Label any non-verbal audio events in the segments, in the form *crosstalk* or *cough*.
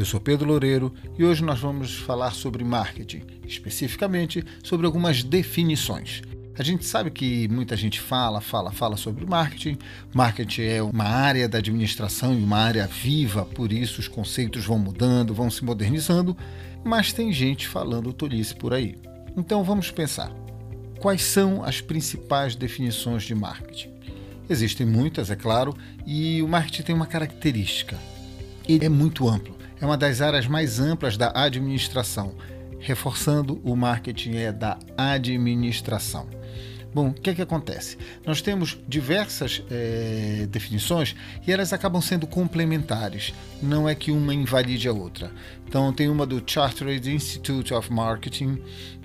Eu sou Pedro Loureiro e hoje nós vamos falar sobre marketing, especificamente sobre algumas definições. A gente sabe que muita gente fala, fala, fala sobre marketing. Marketing é uma área da administração e uma área viva, por isso os conceitos vão mudando, vão se modernizando, mas tem gente falando tolice por aí. Então vamos pensar. Quais são as principais definições de marketing? Existem muitas, é claro, e o marketing tem uma característica. Ele é muito amplo. É uma das áreas mais amplas da administração. Reforçando, o marketing é da administração. Bom, o que é que acontece? Nós temos diversas é, definições e elas acabam sendo complementares. Não é que uma invalide a outra. Então, tem uma do Chartered Institute of Marketing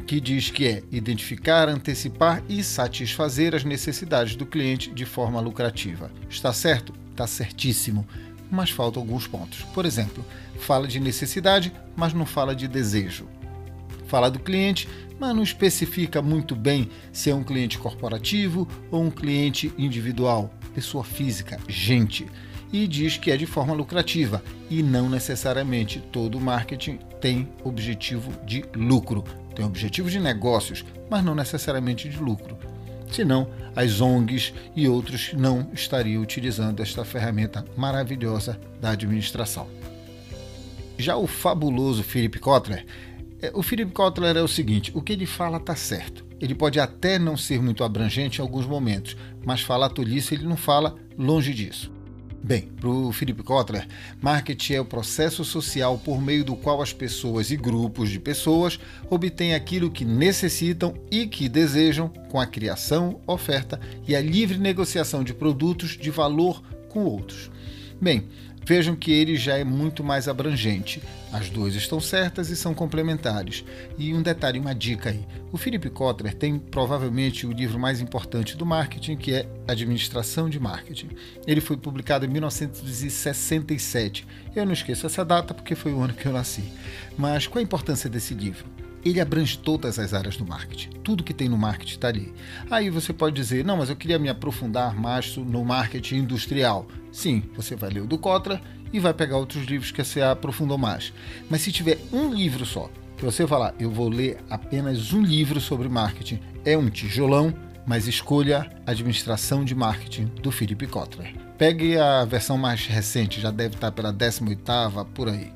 que diz que é identificar, antecipar e satisfazer as necessidades do cliente de forma lucrativa. Está certo? Está certíssimo. Mas faltam alguns pontos. Por exemplo, fala de necessidade, mas não fala de desejo. Fala do cliente, mas não especifica muito bem se é um cliente corporativo ou um cliente individual, pessoa física, gente. E diz que é de forma lucrativa e não necessariamente todo marketing tem objetivo de lucro. Tem objetivo de negócios, mas não necessariamente de lucro. Senão, as ONGs e outros não estariam utilizando esta ferramenta maravilhosa da administração. Já o fabuloso Philip Kotler é, o Philip Kotler é o seguinte: o que ele fala está certo. Ele pode até não ser muito abrangente em alguns momentos, mas falar tolice ele não fala longe disso. Bem, para o Philip Kotler, marketing é o processo social por meio do qual as pessoas e grupos de pessoas obtêm aquilo que necessitam e que desejam com a criação, oferta e a livre negociação de produtos de valor com outros. Bem, Vejam que ele já é muito mais abrangente. As duas estão certas e são complementares. E um detalhe, uma dica aí. O Philip Kotler tem provavelmente o livro mais importante do marketing, que é Administração de Marketing. Ele foi publicado em 1967. Eu não esqueço essa data porque foi o ano que eu nasci. Mas qual a importância desse livro? Ele abrange todas as áreas do marketing. Tudo que tem no marketing está ali. Aí você pode dizer, não, mas eu queria me aprofundar mais no marketing industrial. Sim, você vai ler o do Kotler e vai pegar outros livros que você aprofundou mais. Mas se tiver um livro só, que você falar, eu vou ler apenas um livro sobre marketing, é um tijolão, mas escolha Administração de Marketing do Philip Kotler. Pegue a versão mais recente, já deve estar pela 18ª por aí.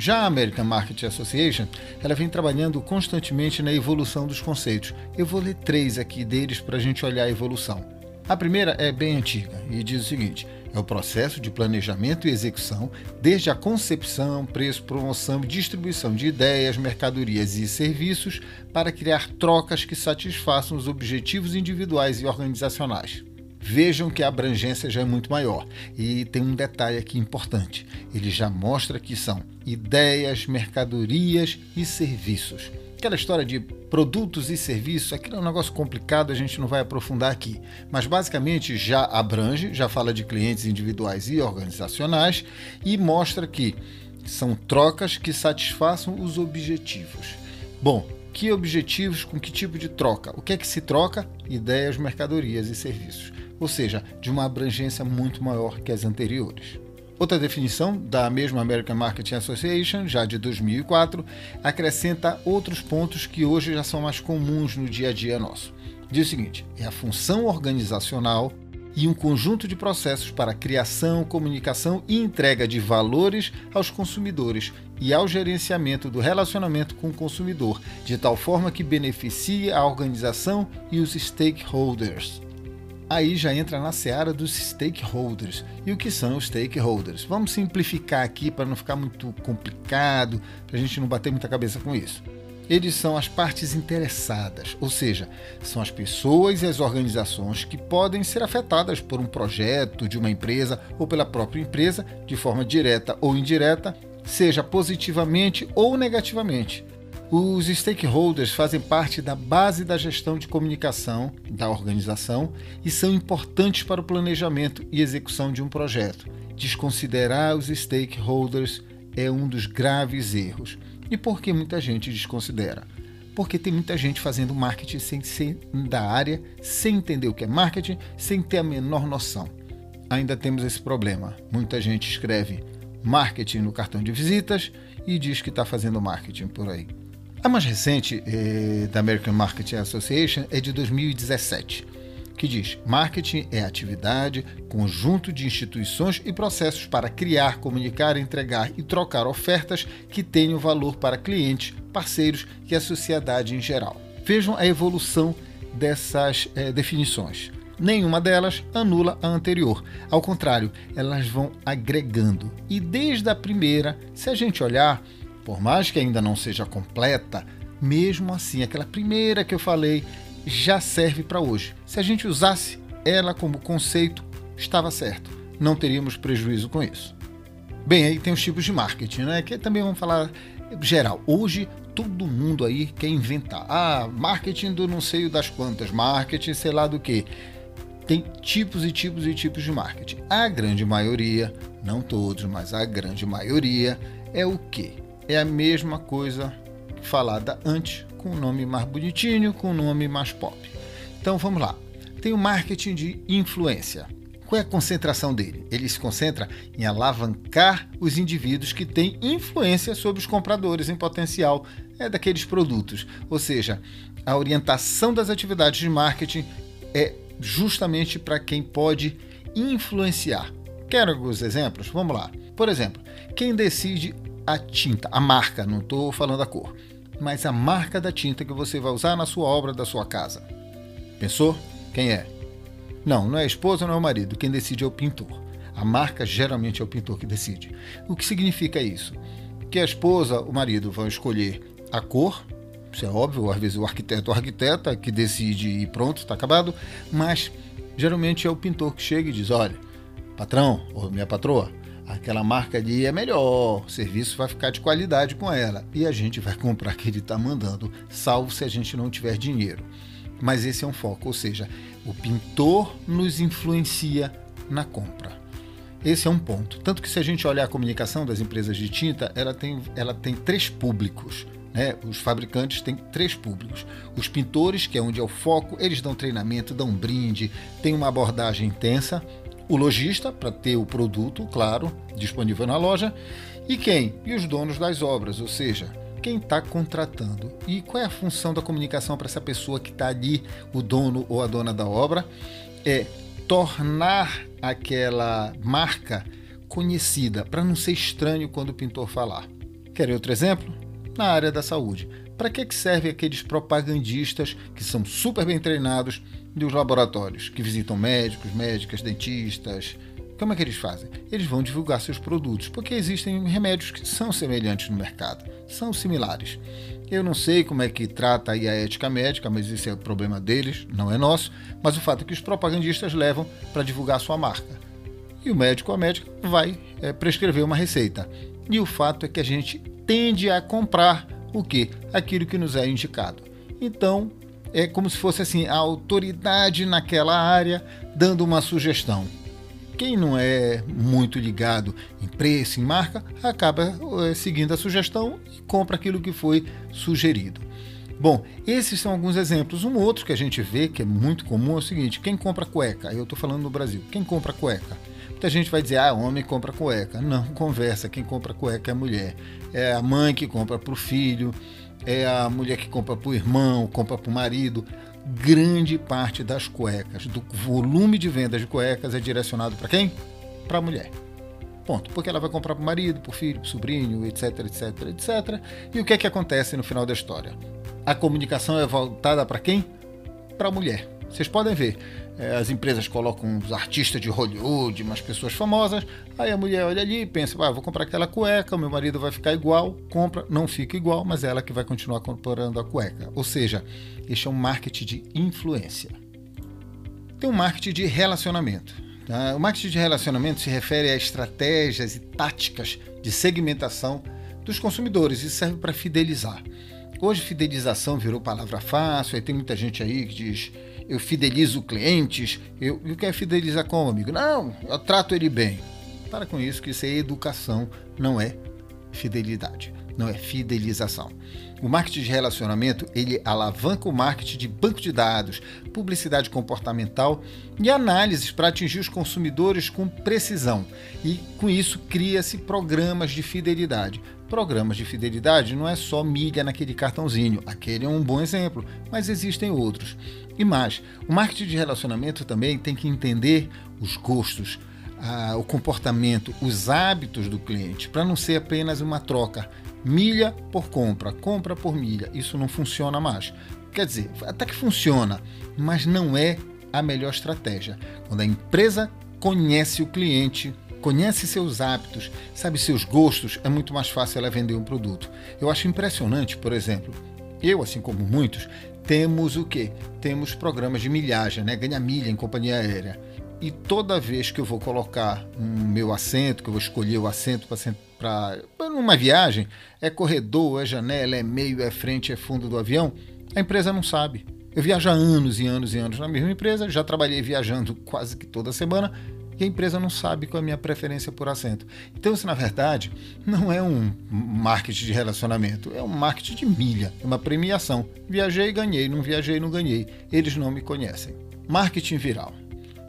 Já a American Marketing Association, ela vem trabalhando constantemente na evolução dos conceitos. Eu vou ler três aqui deles para a gente olhar a evolução. A primeira é bem antiga e diz o seguinte: é o processo de planejamento e execução, desde a concepção, preço, promoção e distribuição de ideias, mercadorias e serviços, para criar trocas que satisfaçam os objetivos individuais e organizacionais. Vejam que a abrangência já é muito maior. E tem um detalhe aqui importante: ele já mostra que são ideias, mercadorias e serviços. Aquela história de produtos e serviços, aquilo é um negócio complicado, a gente não vai aprofundar aqui. Mas basicamente já abrange, já fala de clientes individuais e organizacionais e mostra que são trocas que satisfaçam os objetivos. Bom, que objetivos com que tipo de troca? O que é que se troca? Ideias, mercadorias e serviços ou seja, de uma abrangência muito maior que as anteriores. Outra definição da mesma American Marketing Association, já de 2004, acrescenta outros pontos que hoje já são mais comuns no dia a dia nosso. Diz o seguinte: é a função organizacional e um conjunto de processos para criação, comunicação e entrega de valores aos consumidores e ao gerenciamento do relacionamento com o consumidor, de tal forma que beneficie a organização e os stakeholders aí já entra na seara dos stakeholders. E o que são os stakeholders? Vamos simplificar aqui para não ficar muito complicado, para a gente não bater muita cabeça com isso. Eles são as partes interessadas, ou seja, são as pessoas e as organizações que podem ser afetadas por um projeto de uma empresa ou pela própria empresa, de forma direta ou indireta, seja positivamente ou negativamente. Os stakeholders fazem parte da base da gestão de comunicação da organização e são importantes para o planejamento e execução de um projeto. Desconsiderar os stakeholders é um dos graves erros. E por que muita gente desconsidera? Porque tem muita gente fazendo marketing sem ser da área, sem entender o que é marketing, sem ter a menor noção. Ainda temos esse problema. Muita gente escreve marketing no cartão de visitas e diz que está fazendo marketing por aí. A mais recente eh, da American Marketing Association é de 2017, que diz: marketing é atividade, conjunto de instituições e processos para criar, comunicar, entregar e trocar ofertas que tenham valor para clientes, parceiros e a sociedade em geral. Vejam a evolução dessas eh, definições. Nenhuma delas anula a anterior. Ao contrário, elas vão agregando. E desde a primeira, se a gente olhar, por mais que ainda não seja completa, mesmo assim, aquela primeira que eu falei já serve para hoje. Se a gente usasse ela como conceito, estava certo. Não teríamos prejuízo com isso. Bem, aí tem os tipos de marketing, né? Que também vamos falar geral. Hoje todo mundo aí quer inventar. Ah, marketing do não sei das quantas, marketing sei lá do que. Tem tipos e tipos e tipos de marketing. A grande maioria, não todos, mas a grande maioria é o que? É a mesma coisa falada antes, com um nome mais bonitinho, com um nome mais pop. Então vamos lá. Tem o marketing de influência. Qual é a concentração dele? Ele se concentra em alavancar os indivíduos que têm influência sobre os compradores em potencial é, daqueles produtos. Ou seja, a orientação das atividades de marketing é justamente para quem pode influenciar. Quer alguns exemplos? Vamos lá. Por exemplo, quem decide a tinta, a marca, não estou falando a cor, mas a marca da tinta que você vai usar na sua obra da sua casa. Pensou? Quem é? Não, não é a esposa, não é o marido. Quem decide é o pintor. A marca geralmente é o pintor que decide. O que significa isso? Que a esposa, o marido vão escolher a cor, isso é óbvio, às vezes o arquiteto ou arquiteta que decide e pronto, está acabado, mas geralmente é o pintor que chega e diz: olha, patrão ou minha patroa, aquela marca ali é melhor, o serviço vai ficar de qualidade com ela e a gente vai comprar que ele está mandando, salvo se a gente não tiver dinheiro. Mas esse é um foco, ou seja, o pintor nos influencia na compra. Esse é um ponto. Tanto que se a gente olhar a comunicação das empresas de tinta, ela tem, ela tem três públicos. Né? Os fabricantes têm três públicos. Os pintores, que é onde é o foco, eles dão treinamento, dão brinde, tem uma abordagem intensa o lojista, para ter o produto, claro, disponível na loja, e quem? E os donos das obras, ou seja, quem está contratando. E qual é a função da comunicação para essa pessoa que está ali, o dono ou a dona da obra? É tornar aquela marca conhecida, para não ser estranho quando o pintor falar. Quer outro exemplo? Na área da saúde. Para que, que servem aqueles propagandistas que são super bem treinados dos laboratórios, que visitam médicos, médicas, dentistas. Como é que eles fazem? Eles vão divulgar seus produtos, porque existem remédios que são semelhantes no mercado, são similares. Eu não sei como é que trata aí a ética médica, mas isso é o problema deles, não é nosso. Mas o fato é que os propagandistas levam para divulgar sua marca. E o médico ou a médica vai é, prescrever uma receita. E o fato é que a gente tende a comprar o que? Aquilo que nos é indicado. Então, é como se fosse assim a autoridade naquela área dando uma sugestão. Quem não é muito ligado em preço, em marca, acaba é, seguindo a sugestão e compra aquilo que foi sugerido. Bom, esses são alguns exemplos. Um outro que a gente vê que é muito comum é o seguinte: quem compra cueca? Eu estou falando no Brasil. Quem compra cueca? Muita gente vai dizer, ah, homem compra cueca. Não, *laughs* conversa. Quem compra cueca é mulher. É a mãe que compra para o filho, é a mulher que compra para o irmão, compra para o marido. Grande parte das cuecas, do volume de vendas de cuecas é direcionado para quem? Para a mulher. Ponto. Porque ela vai comprar para o marido, para o filho, para o sobrinho, etc, etc, etc. E o que é que acontece no final da história? A comunicação é voltada para quem? Para a mulher. Vocês podem ver, as empresas colocam os artistas de Hollywood, umas pessoas famosas, aí a mulher olha ali e pensa, ah, vou comprar aquela cueca, meu marido vai ficar igual, compra, não fica igual, mas é ela que vai continuar comprando a cueca. Ou seja, este é um marketing de influência. Tem um marketing de relacionamento. Tá? O marketing de relacionamento se refere a estratégias e táticas de segmentação dos consumidores e serve para fidelizar. Hoje fidelização virou palavra fácil, aí tem muita gente aí que diz eu fidelizo clientes. Eu, eu quero fidelizar como, amigo? Não, eu trato ele bem. Para com isso, que isso é educação, não é fidelidade, não é fidelização. O marketing de relacionamento, ele alavanca o marketing de banco de dados, publicidade comportamental e análises para atingir os consumidores com precisão. E com isso cria-se programas de fidelidade. Programas de fidelidade não é só milha naquele cartãozinho, aquele é um bom exemplo, mas existem outros. E mais, o marketing de relacionamento também tem que entender os gostos, o comportamento, os hábitos do cliente, para não ser apenas uma troca milha por compra, compra por milha. Isso não funciona mais. Quer dizer, até que funciona, mas não é a melhor estratégia. Quando a empresa conhece o cliente, conhece seus hábitos, sabe seus gostos, é muito mais fácil ela vender um produto. Eu acho impressionante, por exemplo, eu, assim como muitos, temos o quê? Temos programas de milhagem, né? Ganha milha em companhia aérea. E toda vez que eu vou colocar um meu assento, que eu vou escolher o assento para numa viagem, é corredor, é janela, é meio, é frente, é fundo do avião, a empresa não sabe. Eu viajo há anos e anos e anos na mesma empresa, já trabalhei viajando quase que toda semana e a empresa não sabe qual é a minha preferência por assento. Então, isso na verdade não é um marketing de relacionamento, é um marketing de milha, é uma premiação. Viajei, ganhei, não viajei, não ganhei. Eles não me conhecem. Marketing viral.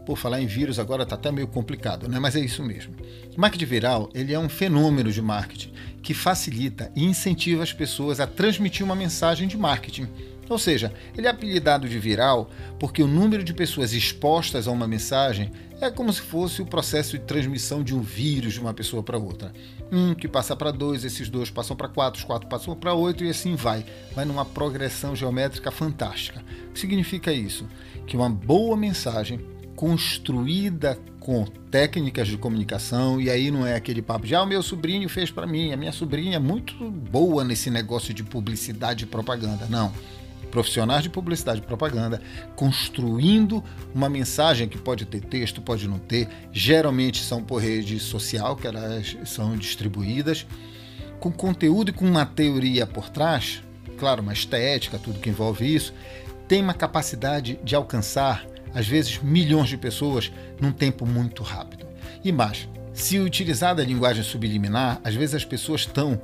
Por falar em vírus, agora está até meio complicado, né? mas é isso mesmo. Marketing viral ele é um fenômeno de marketing que facilita e incentiva as pessoas a transmitir uma mensagem de marketing. Ou seja, ele é apelidado de viral porque o número de pessoas expostas a uma mensagem é como se fosse o processo de transmissão de um vírus de uma pessoa para outra. Um que passa para dois, esses dois passam para quatro, os quatro passam para oito e assim vai. Vai numa progressão geométrica fantástica. O que significa isso? Que uma boa mensagem construída com técnicas de comunicação, e aí não é aquele papo de ah, o meu sobrinho fez para mim, a minha sobrinha é muito boa nesse negócio de publicidade e propaganda. Não. Profissionais de publicidade e propaganda construindo uma mensagem que pode ter texto, pode não ter, geralmente são por rede social, que elas são distribuídas, com conteúdo e com uma teoria por trás, claro, uma estética, tudo que envolve isso, tem uma capacidade de alcançar às vezes milhões de pessoas, num tempo muito rápido. E mais, se utilizada a linguagem subliminar, às vezes as pessoas estão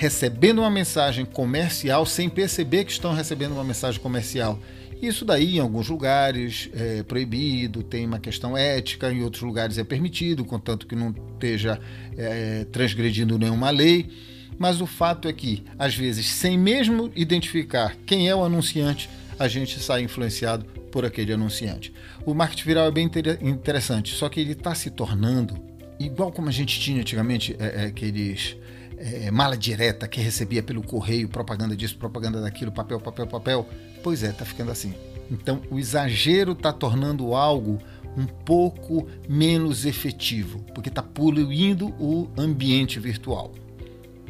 recebendo uma mensagem comercial sem perceber que estão recebendo uma mensagem comercial. Isso daí, em alguns lugares, é proibido, tem uma questão ética, em outros lugares é permitido, contanto que não esteja é, transgredindo nenhuma lei. Mas o fato é que, às vezes, sem mesmo identificar quem é o anunciante, a gente sai influenciado por aquele anunciante. O marketing viral é bem interessante, só que ele está se tornando igual como a gente tinha antigamente é, é, aqueles é, mala direta que recebia pelo correio propaganda disso, propaganda daquilo, papel, papel, papel. Pois é, está ficando assim. Então o exagero está tornando algo um pouco menos efetivo, porque está poluindo o ambiente virtual.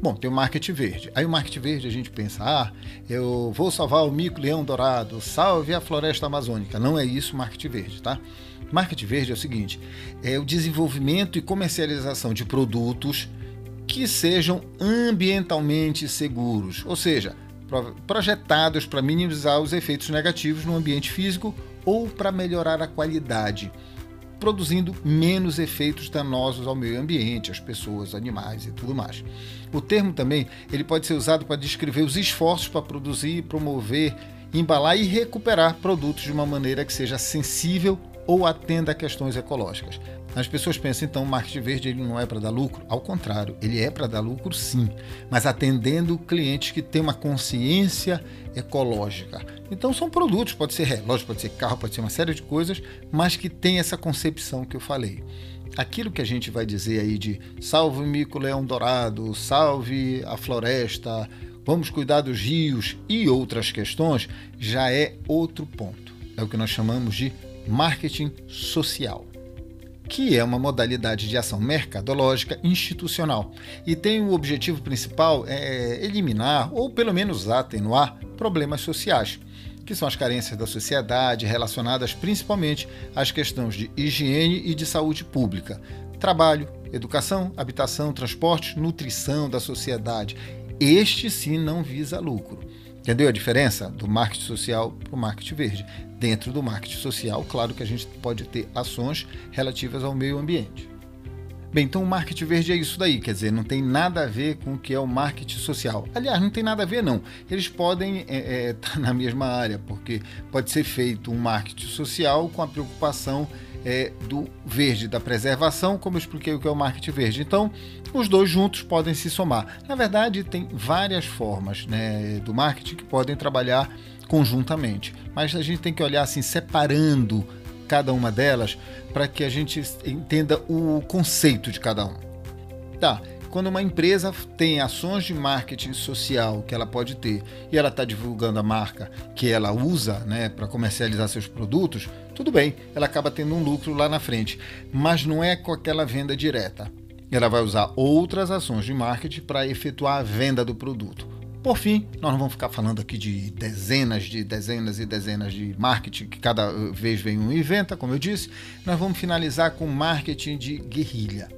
Bom, tem o marketing verde. Aí o marketing verde a gente pensa, ah, eu vou salvar o mico-leão dourado, salve a floresta amazônica. Não é isso marketing verde, tá? Marketing verde é o seguinte, é o desenvolvimento e comercialização de produtos que sejam ambientalmente seguros, ou seja, projetados para minimizar os efeitos negativos no ambiente físico ou para melhorar a qualidade produzindo menos efeitos danosos ao meio ambiente, às pessoas, animais e tudo mais. O termo também ele pode ser usado para descrever os esforços para produzir, promover, embalar e recuperar produtos de uma maneira que seja sensível ou atenda a questões ecológicas. As pessoas pensam, então, o marketing verde ele não é para dar lucro. Ao contrário, ele é para dar lucro sim, mas atendendo clientes que têm uma consciência ecológica. Então, são produtos, pode ser relógio, pode ser carro, pode ser uma série de coisas, mas que tem essa concepção que eu falei. Aquilo que a gente vai dizer aí de salve o mico-leão dourado, salve a floresta, vamos cuidar dos rios e outras questões, já é outro ponto. É o que nós chamamos de marketing social que é uma modalidade de ação mercadológica institucional e tem o objetivo principal é eliminar ou pelo menos atenuar problemas sociais, que são as carências da sociedade relacionadas principalmente às questões de higiene e de saúde pública, trabalho, educação, habitação, transporte, nutrição da sociedade. Este sim não visa lucro. Entendeu a diferença do marketing social para o marketing verde? Dentro do marketing social, claro que a gente pode ter ações relativas ao meio ambiente. Bem, então o marketing verde é isso daí, quer dizer, não tem nada a ver com o que é o marketing social. Aliás, não tem nada a ver, não. Eles podem estar é, é, *laughs* tá na mesma área, porque pode ser feito um marketing social com a preocupação é, do verde, da preservação, como eu expliquei o que é o marketing verde. Então, os dois juntos podem se somar. Na verdade, tem várias formas né, do marketing que podem trabalhar conjuntamente, mas a gente tem que olhar assim, separando cada uma delas para que a gente entenda o conceito de cada um. Tá, quando uma empresa tem ações de marketing social que ela pode ter e ela está divulgando a marca que ela usa né, para comercializar seus produtos, tudo bem, ela acaba tendo um lucro lá na frente, mas não é com aquela venda direta. Ela vai usar outras ações de marketing para efetuar a venda do produto. Por fim, nós não vamos ficar falando aqui de dezenas de dezenas e dezenas de marketing que cada vez vem um inventa, como eu disse. Nós vamos finalizar com marketing de guerrilha.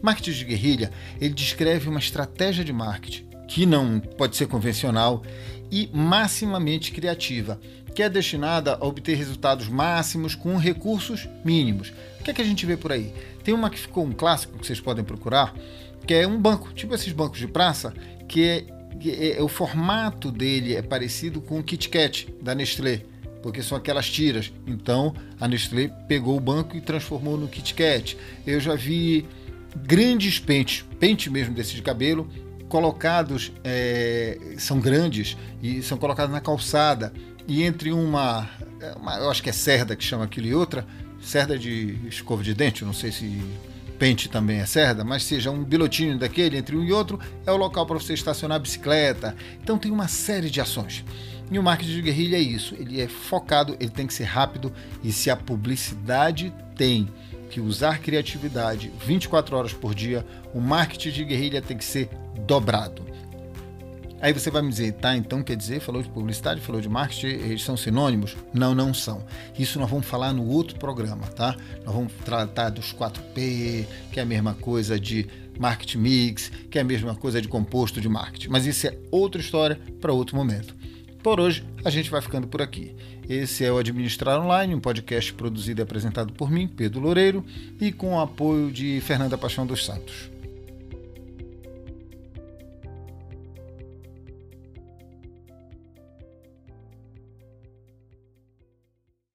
Marketing de guerrilha, ele descreve uma estratégia de marketing que não pode ser convencional e maximamente criativa, que é destinada a obter resultados máximos com recursos mínimos. O que é que a gente vê por aí? Tem uma que ficou um clássico que vocês podem procurar, que é um banco, tipo esses bancos de praça, que é, o formato dele é parecido com o Kit Kat da Nestlé, porque são aquelas tiras. Então a Nestlé pegou o banco e transformou no Kit Kat. Eu já vi grandes pentes, pente mesmo desses de cabelo, colocados, é, são grandes e são colocados na calçada. E entre uma, uma, eu acho que é cerda que chama aquilo e outra, cerda de escova de dente, não sei se pente também é cerda, mas seja um bilotinho daquele entre um e outro, é o local para você estacionar a bicicleta. Então tem uma série de ações. E o marketing de guerrilha é isso, ele é focado, ele tem que ser rápido e se a publicidade tem que usar criatividade 24 horas por dia, o marketing de guerrilha tem que ser dobrado. Aí você vai me dizer, tá, então quer dizer, falou de publicidade, falou de marketing, eles são sinônimos? Não, não são. Isso nós vamos falar no outro programa, tá? Nós vamos tratar dos 4P, que é a mesma coisa de marketing mix, que é a mesma coisa de composto de marketing. Mas isso é outra história para outro momento. Por hoje, a gente vai ficando por aqui. Esse é o Administrar Online, um podcast produzido e apresentado por mim, Pedro Loureiro, e com o apoio de Fernanda Paixão dos Santos.